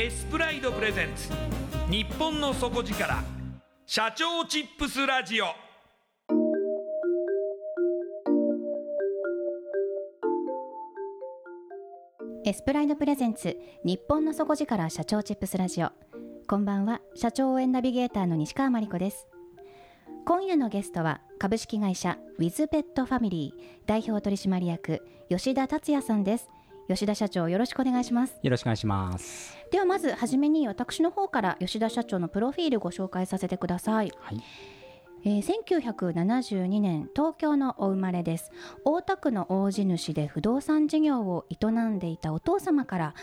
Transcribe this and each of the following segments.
エスプライドプレゼンツ。日本の底力。社長チップスラジオ。エスプライドプレゼンツ。日本の底力社長チップスラジオ。こんばんは。社長応援ナビゲーターの西川真理子です。今夜のゲストは株式会社ウィズペットファミリー。代表取締役吉田達也さんです。吉田社長よろしくお願いします。よろしくお願いします。ではまずはじめに私の方から吉田社長のプロフィールご紹介させてください、はい。えー、1972年東京のお生まれです。大田区の大地主で不動産事業を営んでいたお父様から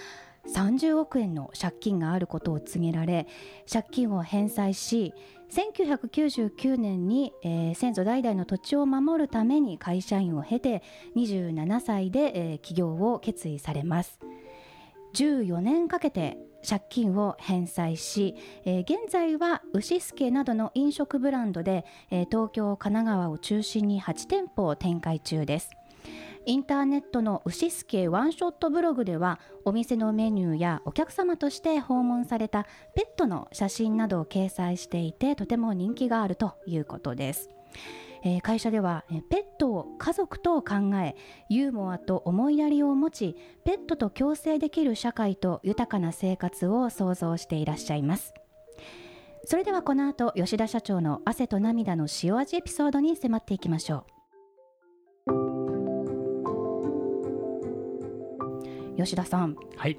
30億円の借金があることを告げられ借金を返済し1999年に、えー、先祖代々の土地を守るために会社員を経て27歳で、えー、起業を決意されます。14年かけて借金を返済し、えー、現在は牛助などの飲食ブランドで、えー、東京神奈川を中心に8店舗を展開中です。インターネットの牛助ワンショットブログではお店のメニューやお客様として訪問されたペットの写真などを掲載していてとても人気があるということです。えー、会社では、ペットを家族と考えユーモアと思いやりを持ちペットと共生できる社会と豊かな生活を創造していらっしゃいます。それではこの後吉田社長の汗と涙の塩味エピソードに迫っていきましょう。吉田さん。はい。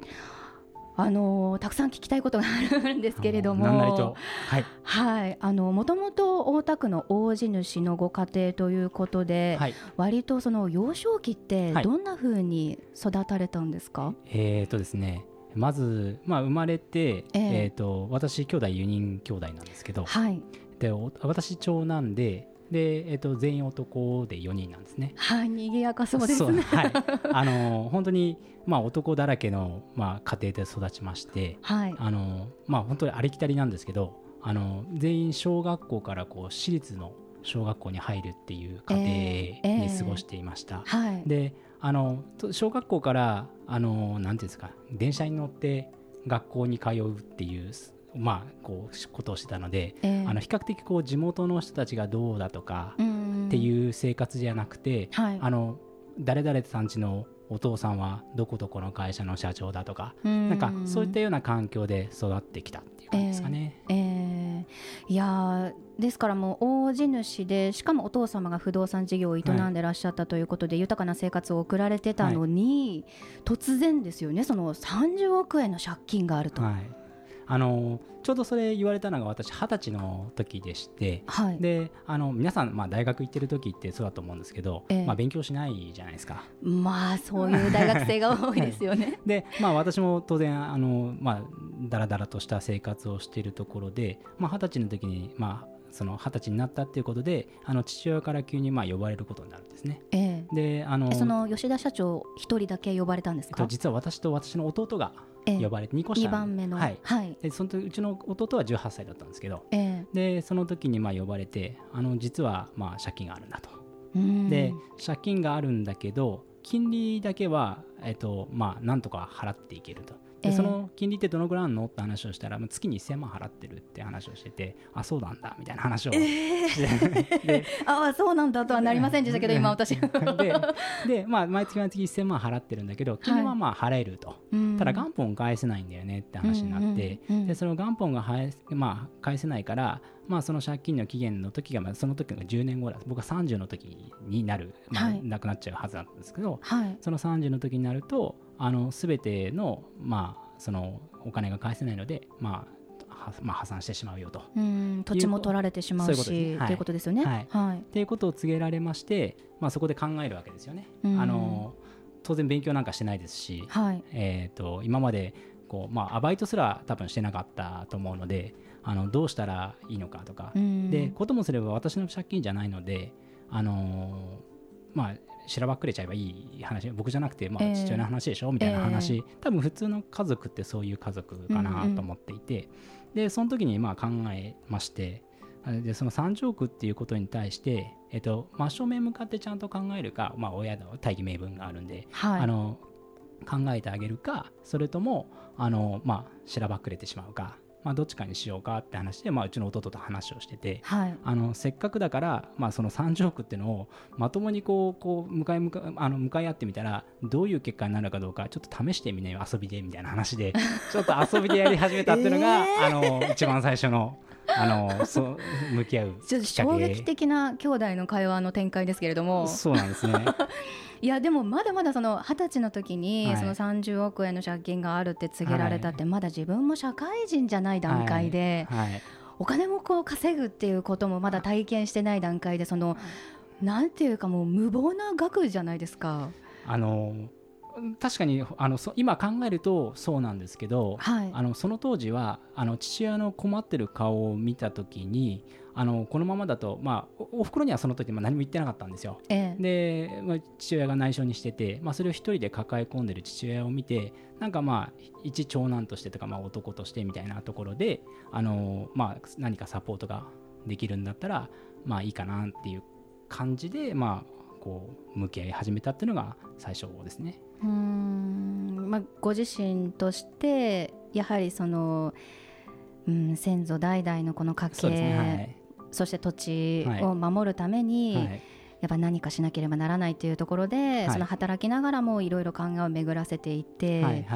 あのたくさん聞きたいことがあるんですけれども、はい、はい、あのもともと大田区の大地主のご家庭ということで、はい、割とその幼少期ってどんなふうに育たれたんですか？はい、えっ、ー、とですね。まず、まあ、生まれて、えー、えーと私兄弟4人兄弟なんですけど、はい、で私長男でで、えー、と全員男で4人なんですね。はい、賑やかそうですね。はい、あの本当にまあ男だらけのまあ家庭で育ちまして、はい、あのまあ本当にありきたりなんですけど、あの全員小学校からこう私立の小学校に入るっていう家庭に過ごしていました。えーえーはい、で、あの小学校からあのなんていうんですか、電車に乗って学校に通うっていうまあ、こうことをしてたので、えー、あの比較的こう地元の人たちがどうだとかっていう生活じゃなくて、はい、あの誰々さんちのお父さんはどこどこの会社の社長だとかなんかそういったような環境で育ってきたっていう感じですかね。えーえー、いやですからもう大地主でしかもお父様が不動産事業を営んでらっしゃったということで、はい、豊かな生活を送られてたのに、はい、突然ですよねその30億円の借金があると。はいあのちょうどそれ言われたのが私二十歳の時でして、はい、であの皆さん、まあ、大学行ってる時ってそうだと思うんですけど、えー、まあ、勉強しないじゃないですか。まあそういう大学生が多いですよね、はい、で、まあ、私も当然あの、まあ、だらだらとした生活をしているところで二十、まあ、歳の時に、まあ、その二十歳になったっていうことであの父親から急にまあ呼ばれることになるんですね。えー、であのその吉田社長一人だけ呼ばれたんですか、実は私と私の弟が呼ばれて2個下2番目の、はい。はい、でそのうちの弟は18歳だったんですけど、えー、でその時にまあ呼ばれてあの実はまあ借金があるんだと。で借金があるんだけど金利だけは、えーとまあ、なんとか払っていけると。でその金利ってどのぐらいあるのって話をしたら月に1000万払ってるって話をしててあそうなんだみたいな話をして、えー、ああそうなんだとはなりませんでしたけど今私。でで、まあ、毎月毎月1000万払ってるんだけど金利はまあ払えると、はい、ただ元本返せないんだよねって話になって、でその元本が返,、まあ、返せないからまあ、その借金の期限の時が、まあ、その時が10年後だ僕は30の時になる、まあ、はい、なくなっちゃうはずなんですけど、はい、その30の時になるとあの全ての,、まあそのお金が返せないので、まあ、まあ、破産してしまうよと。土地も取られてしまうしということです。よね。はい。はい、っていうことを告げられまして、まあ、そこで考えるわけですよね。あの当然勉強なんかしてないですし、はい、えーと、今までこう、まあ、アバイトすら多分してなかったと思うのであのどうしたらいいのかとか。でこともすれば私の借金じゃないので、あのまあ、しらばっくれちゃえばいい話僕じゃなくて、まあ、父親の話でしょ、えー、みたいな話、えー、多分普通の家族ってそういう家族かなと思っていて、うんうん、でその時にまあ考えましてでその30億っていうことに対して、えっと、真正面向かってちゃんと考えるか、まあ、親の大義名分があるんで、はい、あの考えてあげるかそれともあの、まあ、しらばっくれてしまうかまあ、どっちかにしようかって話で、まあ、うちの弟と話をしてて、はい、あのせっかくだから、まあ、その30億っていうのをまともにこうこう向かい向かあの向かい合ってみたらどういう結果になるかどうかちょっと試してみね遊びでみたいな話でちょっと遊びでやり始めたっていうのが、えー、あの一番最初の。あのそう向き合う衝撃的な兄弟の会話の展開ですけれども。そうなんですね。いやでもまだまだその二十歳の時にその30億円の借金があるって告げられたってまだ自分も社会人じゃない段階で、お金もこう稼ぐっていうこともまだ体験してない段階でそのなんていうかもう無謀な額じゃないですか。あの確かにあの今考えるとそうなんですけど、はい、あのその当時はあの父親の困ってる顔を見た時にあのこのままだと、まあ、おふくろにはその時何も言ってなかったんですよ。ええ、で、まあ、父親が内緒にしてて、まあ、それを一人で抱え込んでる父親を見てなんかまあ一長男としてとか、まあ、男としてみたいなところであの、まあ、何かサポートができるんだったらまあいいかなっていう感じで、まあ、こう向き合い始めたっていうのが最初ですね。うんまあ、ご自身としてやはりその、うん、先祖代々のこの家系、ねはい、そして土地を守るために、はい、やっぱ何かしなければならないというところで、はい、その働きながらもいろいろ考えを巡らせていって、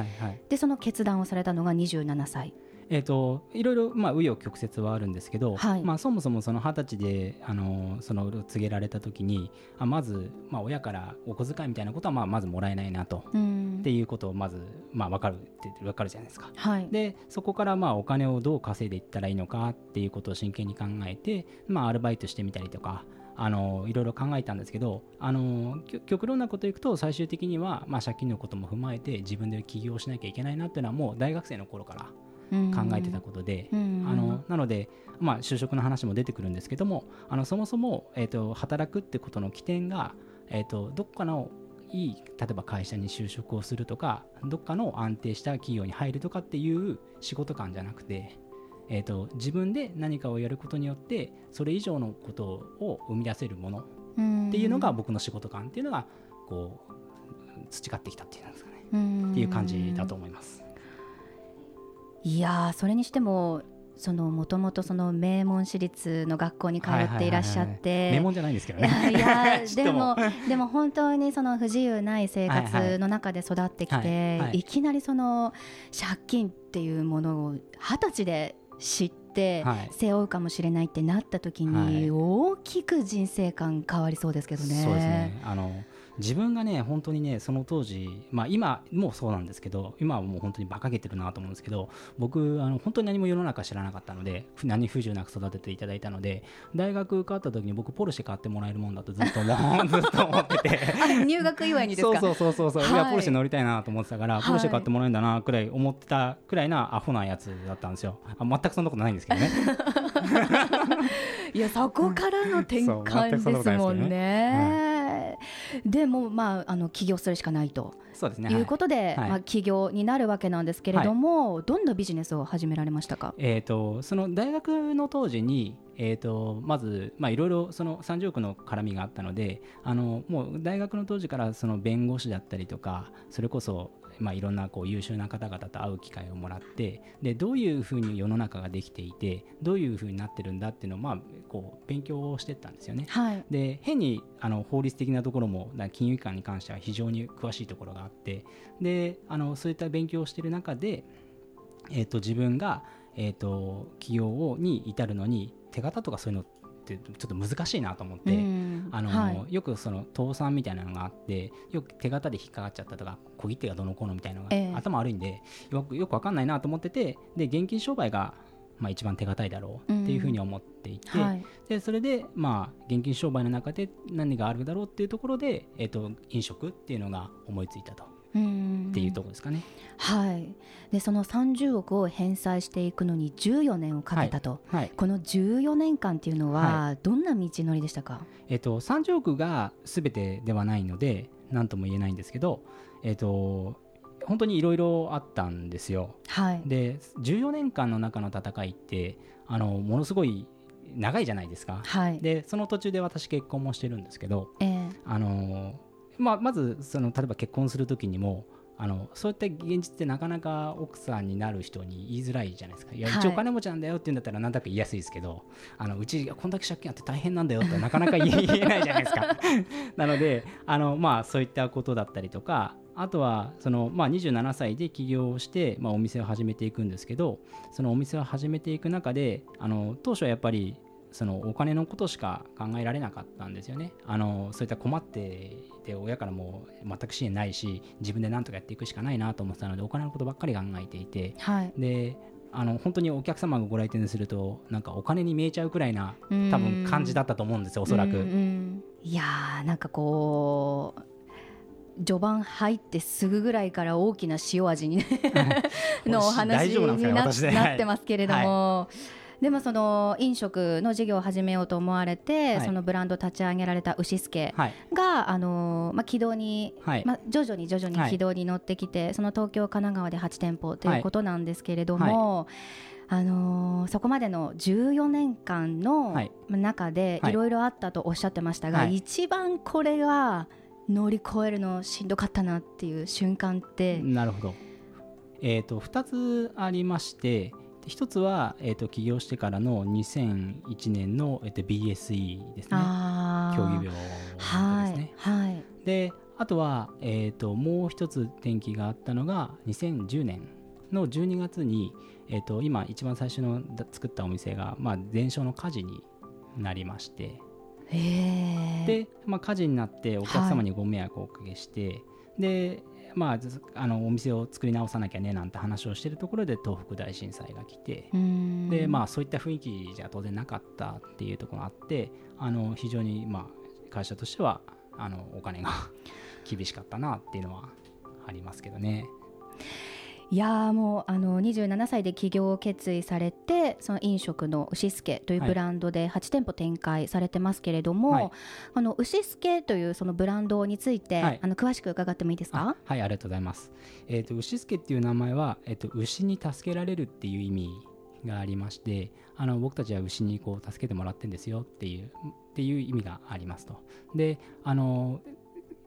でその決断をされたのが27歳。えーと、いろいろ紆余曲折はあるんですけど、はい、まあ、そもそもその二十歳であのその告げられた時にあまず、まあ、親からお小遣いみたいなことはまあまずもらえないなと、うん、っていうことをまず、まあ、分かるって分かるじゃないですか。はい、でそこからまあお金をどう稼いでいったらいいのかっていうことを真剣に考えて、まあ、アルバイトしてみたりとか。あのいろいろ考えたんですけどあの極論なこといくと最終的には、まあ、借金のことも踏まえて自分で起業しなきゃいけないなっていうのはもう大学生の頃から考えてたことで、あのなので、まあ、就職の話も出てくるんですけどもあのそもそも、えーと、働くってことの起点が、えーと、どこかのいい例えば会社に就職をするとかどっかの安定した企業に入るとかっていう仕事感じゃなくて、えーと、自分で何かをやることによってそれ以上のことを生み出せるものっていうのが僕の仕事感っていうのがこう培ってきたっていうんですかね。っていう感じだと思います。いやそれにしてもそのもともとその名門私立の学校に通っていらっしゃって、名門じゃないんですけどね。いや でもでも本当にその不自由ない生活の中で育ってきて、いきなりその借金っていうものを二十歳で知って背負うかもしれないってなった時に大きく人生観変わりそうですけどね。そうですね。あの自分がね本当にねその当時、まあ、今もそうなんですけど今はもう本当に馬鹿げてるなと思うんですけど僕あの本当に何も世の中知らなかったので何不自由なく育てていただいたので大学受かった時に僕ポルシェ買ってもらえるもんだとずっと思 ずっと思ってて。入学祝いにですか？そうそうそうそう、はい、いやポルシェ乗りたいなと思ってたから、はい、ポルシェ買ってもらえるんだなくらい思ってたくらいなアホなやつだったんですよ。あ全くそんなことないんですけどね。いやそこからの転換ですもんね。でもまああの起業するしかないと。そうですね、い。うことで、はい、まあ、起業になるわけなんですけれども、はい、どんなビジネスを始められましたか、えーと、その大学の当時に、えーと、まず、まあ、いろいろその30億の絡みがあったのであのもう大学の当時からその弁護士だったりとかそれこそまあ、いろんなこう優秀な方々と会う機会をもらってでどういうふうに世の中ができていてどういうふうになってるんだっていうのを、まあ、こう勉強をしてったんですよね。はい、で変にあの法律的なところも金融機関に関しては非常に詳しいところがあってであのそういった勉強をしている中で、えー、と自分が、えー、と起業をに至るのに手形とかそういうのってちょっと難しいなと思って、あの、はい、よくその倒産みたいなのがあってよく手形で引っかかっちゃったとか小切手がどのこうのみたいなのが、えー、頭悪いんでよくよく分かんないなと思っててで現金商売がまあ、一番手堅いだろうっていうふうに思っていて、うんはい、でそれで、まあ、現金商売の中で何があるだろうっていうところで、えーと飲食っていうのが思いついたとっていうところですかね。はい、でその30億を返済していくのに14年をかけたと、はい。はい、この14年間っていうのは、どんな道のりでしたか、えっと、30億がすべてではないので何とも言えないんですけど、えっと、本当にいろいろあったんですよ。はい、で14年間の中の戦いってあのものすごい長いじゃないですか、はい、でその途中で私結婚もしてるんですけど、えー、あのまあ、まずその例えば結婚する時にもあのそういった現実ってなかなか奥さんになる人に言いづらいじゃないですか。いや、一応お金持ちなんだよって言うんだったらなんだか言いやすいですけど、あのうちこんだけ借金あって大変なんだよってなかなか言えないじゃないですか。なのであの、まあ、そういったことだったりとかあとはその、まあ、27歳で起業をして、まあ、お店を始めていくんですけどそのお店を始めていく中であの当初はやっぱりそのお金のことしか考えられなかったんですよね。あのそういった困ってて親からも全く支援ないし自分で何とかやっていくしかないなと思ってたのでお金のことばっかり考えていて、はい、であの本当にお客様がご来店するとなんかお金に見えちゃうくらいな多分感じだったと思うんですよおそらく。いやーなんかこう序盤入ってすぐぐらいから大きな塩味に のお話になってますけれども。はいでもその飲食の事業を始めようと思われて、はい、そのブランド立ち上げられた牛助が、はい、あのまあ、軌道に、はい、まあ、徐々に徐々に軌道に乗ってきて、その東京、神奈川で8店舗ということなんですけれども。あのー、そこまでの14年間の中でい。ろいろあったとおっしゃってましたが、一番これが乗り越えるのしんどかったなっていう瞬間って？なるほど、えーと、と2つありまして一つは、えーと、起業してからの2001年の、えーと、BSE ですね。競技病ですね。はい、であとは、えーと、もう一つ転機があったのが2010年の12月に、えー、と今一番最初の作ったお店が、まあ、全焼の火事になりまして。で、まあ、火事になってお客様にご迷惑をおかけして、はい、でまあ、あのお店を作り直さなきゃねなんて話をしているところで東北大震災が来てで、まあ、そういった雰囲気じゃ当然なかったっていうところがあってあの非常に、まあ、会社としてはあのお金が 厳しかったなっていうのはありますけどね。いやもうあの27歳で起業を決意されてその飲食の牛助というブランドで8店舗展開されてますけれども、はい、あの牛助というそのブランドについて、はい、あの詳しく伺ってもいいですか？はいありがとうございます、えーと、牛助っていう名前は、えーと、牛に助けられるっていう意味がありましてあの僕たちは牛にこう助けてもらってるんですよっていうっていう意味がありますと。であの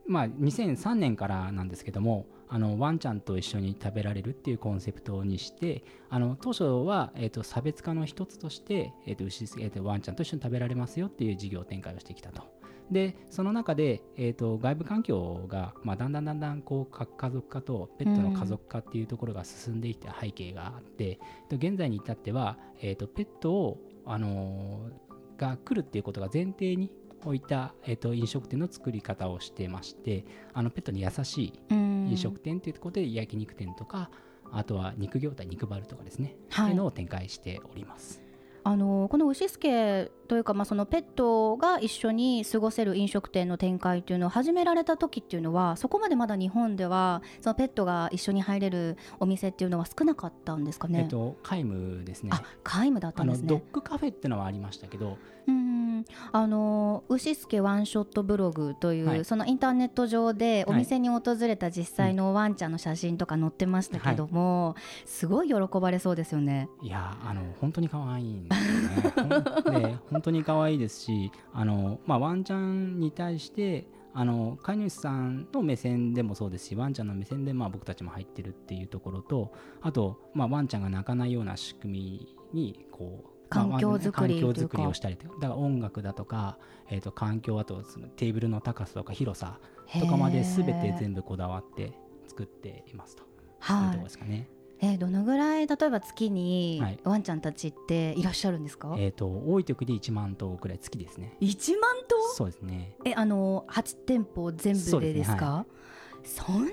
まあ、2003年からなんですけどもあのワンちゃんと一緒に食べられるっていうコンセプトにしてあの当初は、えーと、差別化の一つとして、えーと牛えーと、ワンちゃんと一緒に食べられますよっていう事業展開をしてきたと。でその中で、えーと、外部環境が、まあ、だんだんだんだんこう家族化とペットの家族化っていうところが進んでいった背景があって、うん、現在に至っては、えー、とペットを、あのー、が来るっていうことが前提に置いた、えー、と飲食店の作り方をしてましてあのペットに優しい飲食店ということで焼肉店とかあとは肉業態肉バルとかですね、はい、いうのを展開しております。あのこの牛助というか、まあ、そのペットが一緒に過ごせる飲食店の展開というのを始められた時っていうのはそこまでまだ日本ではそのペットが一緒に入れるお店っていうのは少なかったんですかね？えっと、皆無ですね。あ皆無だったんですね。ドッグカフェっていうのはありましたけど、うんあの牛助ワンショットブログという、はい、そのインターネット上でお店に訪れた実際のワンちゃんの写真とか載ってましたけども、はい、すごい喜ばれそうですよね。いやあの本当に可愛いんですよね。で 本当に可愛いですしあの、まあ、ワンちゃんに対してあの飼い主さんの目線でもそうですしワンちゃんの目線でまあ僕たちも入ってるっていうところとあと、まあ、ワンちゃんが泣かないような仕組みにこう環境づくり環境づくりをしたりだから音楽だとか、えー、と環境あとそのテーブルの高さとか広さとかまで全て全部こだわって作っていますと。いうところですかね。えー、どのぐらい例えば月にワンちゃんたちっていらっしゃるんですか、はい、えーと、多い時で1万頭ぐらい月ですね。1万頭？そうですね。えあの8店舗全部でですか？そ、ねはい、そんな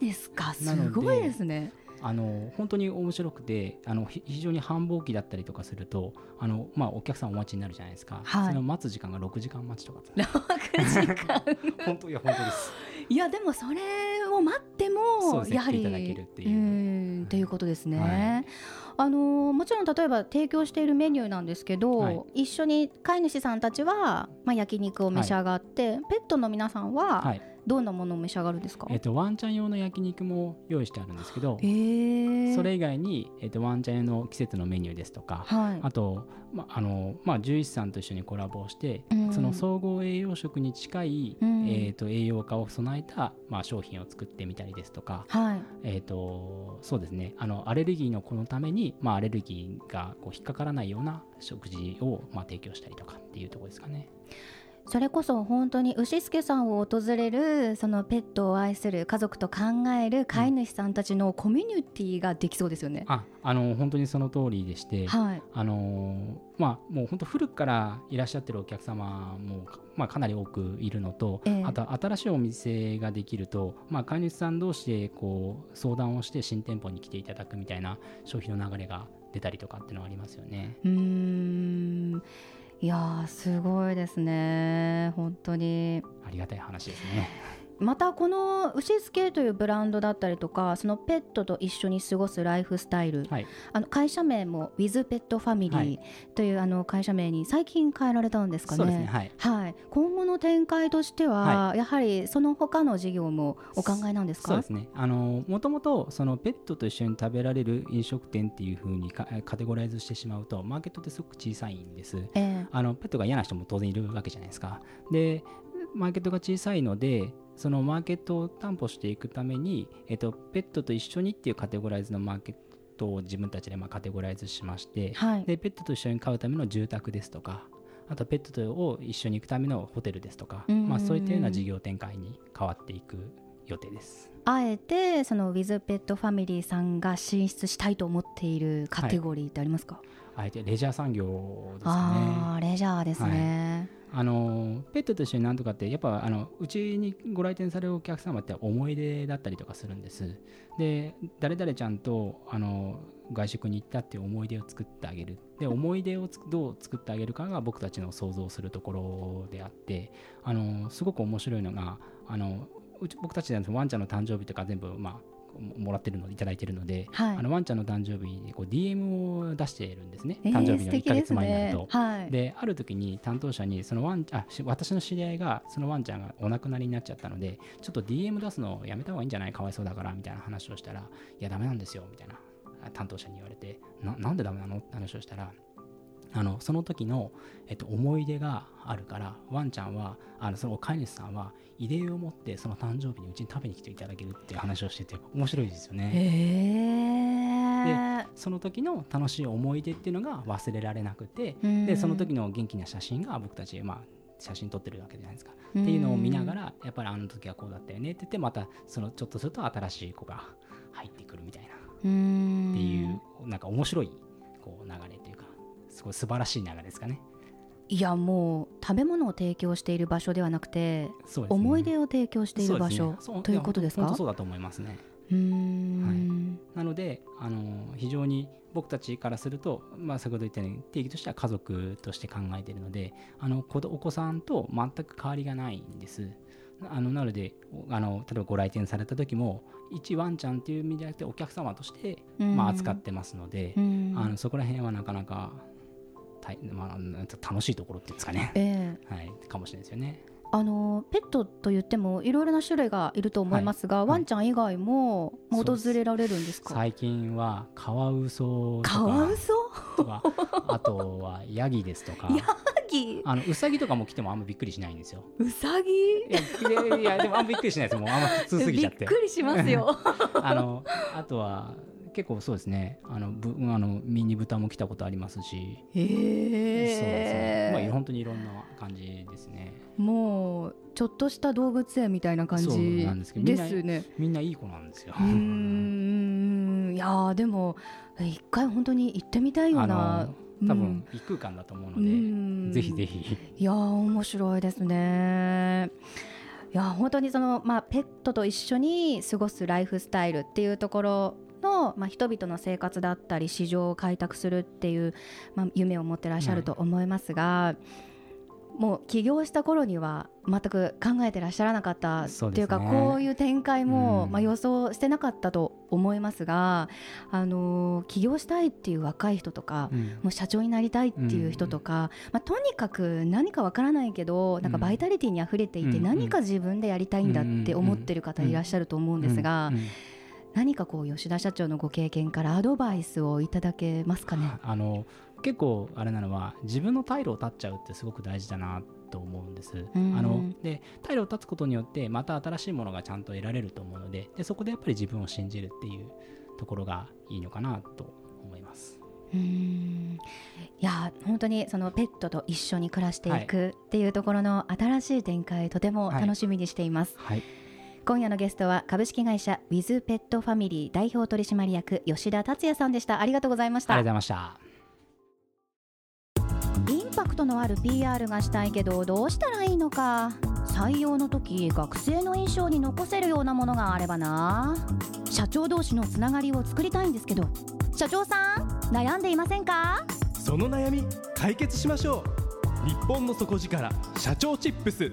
にですか？すごいですねあの本当に面白くてあの非常に繁忙期だったりとかするとあの、まあ、お客さんお待ちになるじゃないですか、はい、その待つ時間が6時間待ちとか。6時間。本当いや本当です。いやでもそれを待っても、やはりいただけるっていう。とい。うことですね、はい、あのもちろん例えば提供しているメニューなんですけど、はい、一緒に飼い主さんたちは、まあ、焼肉を召し上がって、ペットの皆さんは、はいどんなものを召し上がるんですか、えっと、ワンちゃん用の焼肉も用意してあるんですけど、えー、それ以外に、えっと、ワンちゃん用の季節のメニューですとか、はい、あと、まあのまあ、獣医師さんと一緒にコラボして、うん、その総合栄養食に近い、うん、えーと、栄養価を備えた、まあ、商品を作ってみたりですとか、はい、えーと、そうですね。あのアレルギーの子のために、まあ、アレルギーがこう引っかからないような食事を、まあ、提供したりとかっていうところですかね。それこそ本当に牛助さんを訪れるそのペットを愛する家族と考える飼い主さんたちのコミュニティができそうですよね。ああの本当にその通りでして、はい、あのまあ、もう本当古くからいらっしゃってるお客様も、まあ、かなり多くいるのと、えー、あと新しいお店ができると、まあ、飼い主さん同士でこう相談をして新店舗に来ていただくみたいな消費の流れが出たりとかっていうのはありますよね。うんいやすごいですね。本当に。ありがたい話ですね。またこの牛助というブランドだったりとかそのペットと一緒に過ごすライフスタイル、はい、あの会社名も With Pet Family というあの会社名に最近変えられたんですかね。ね。はい、はい、今後の展開としては、はい、やはりその他の事業もお考えなんですか？そうですね。あのもともとそのペットと一緒に食べられる飲食店っていうふうにカテゴライズしてしまうとマーケットってすごく小さいんです、えー、あのペットが嫌な人も当然いるわけじゃないですか。でマーケットが小さいのでそのマーケットを担保していくために、えっと、ペットと一緒にっていうカテゴライズのマーケットを自分たちでまあカテゴライズしまして、はい、でペットと一緒に飼うための住宅ですとかあとペットとを一緒に行くためのホテルですとか、まあ、そういったような事業展開に変わっていく予定です。あえてそのウィズペットファミリーさんが進出したいと思っているカテゴリーってありますか、はい、あえてレジャー産業ですかね。レジャーですね、はいあのペットと一緒になんとかってやっぱあのうちにご来店されるお客様って思い出だったりとかするんです。で誰々ちゃんとあの外食に行ったっていう思い出を作ってあげる。で思い出をどう作ってあげるかが僕たちの想像するところであってあのすごく面白いのがあのうち僕たちでワンちゃんの誕生日とか全部、まあ、もらってるのいただいてるので、はい、あのワンちゃんの誕生日にこう DM を出しているんですね、えー、誕生日の1か月前になると。で、ねはい、ある時に担当者にそのワンあ私の知り合いがそのワンちゃんがお亡くなりになっちゃったのでちょっと DM 出すのやめた方がいいんじゃない？かわいそうだから。みたいな話をしたらいやダメなんですよ。みたいな。担当者に言われてななんでダメなの？って話をしたらあのその時の、えっと、思い出があるからワンちゃんはあのその飼い主さんは遺伝を持ってその誕生日にうちに食べに来ていただけるっていう話をしてて面白いですよね。でその時の楽しい思い出っていうのが忘れられなくてでその時の元気な写真が僕たち、まあ、写真撮ってるわけじゃないですか。っていうのを見ながらやっぱりあの時はこうだったよねって言ってまたそのちょっとすると新しい子が入ってくるみたいなっていうなんか面白いこう流れとすごい素晴らしい流れですかね。いやもう食べ物を提供している場所ではなくて、ね、思い出を提供している場所、ね、ということですか？そうだと思いますね。はい、なのであの非常に僕たちからすると、まあ、先ほど言ったように定義としては家族として考えているのであのお子さんと全く変わりがないんです。あのなのであの例えばご来店された時も一ワンちゃんっていう意味じゃなくてお客様として、まあ、扱ってますので、あのそこら辺はなかなかまあ、楽しいところっていうんですかね、えー、はい、かもしれないですよね。あのペットと言ってもいろいろな種類がいると思いますが、はい、ワンちゃん以外も訪れられるんですか？最近はカワウソとか。カワウソ？とか。あとはヤギですとか。ヤギ？あのウサギとかも来てもあんまびっくりしないんですよ。ウサギ？いやいやでもあんまびっくりしないです。もうあんま普通すぎちゃって。びっくりしますよ。あのあとは結構そうですね。あのぶあのミニ豚も来たことありますし。へえそうそうまあ本当にいろんな感じですね。もうちょっとした動物園みたいな感じですね。みんないい子なんですよ。うん。いやでも一回本当に行ってみたいような。多分異空間だと思うので、うん、ぜひぜひ。いや面白いですね。いや本当にその、まあ、ペットと一緒に過ごすライフスタイルっていうところの、まあ、人々の生活だったり市場を開拓するっていう、まあ、夢を持ってらっしゃると思いますが、はい、もう起業した頃には全く考えてらっしゃらなかったっていうか、ね、こういう展開も、うん、まあ、予想してなかったと思いますが、あの起業したいっていう若い人とか、うん、もう社長になりたいっていう人とか、うん、まあ、とにかく何かわからないけどなんかバイタリティにあふれていて、何か自分でやりたいんだって思ってる方いらっしゃると思うんですが。何かこう吉田社長のご経験からアドバイスをいただけますかね？あの結構あれなのは自分の退路を断っちゃうってすごく大事だなと思うんです。あので退路を断つことによってまた新しいものがちゃんと得られると思うのででそこでやっぱり自分を信じるっていうところがいいのかなと思います。うんいや本当にそのペットと一緒に暮らしていくっていうところの新しい展開、とても楽しみにしています。はい、はい今夜のゲストは株式会社ウィズペットファミリー代表取締役吉田達也さんでした。ありがとうございました。ありがとうございました。インパクトのある PR がしたいけどどうしたらいいのか？採用の時学生の印象に残せるようなものがあればな。社長同士のつながりを作りたいんですけど社長さん悩んでいませんか？その悩み解決しましょう。日本の底力社長チップス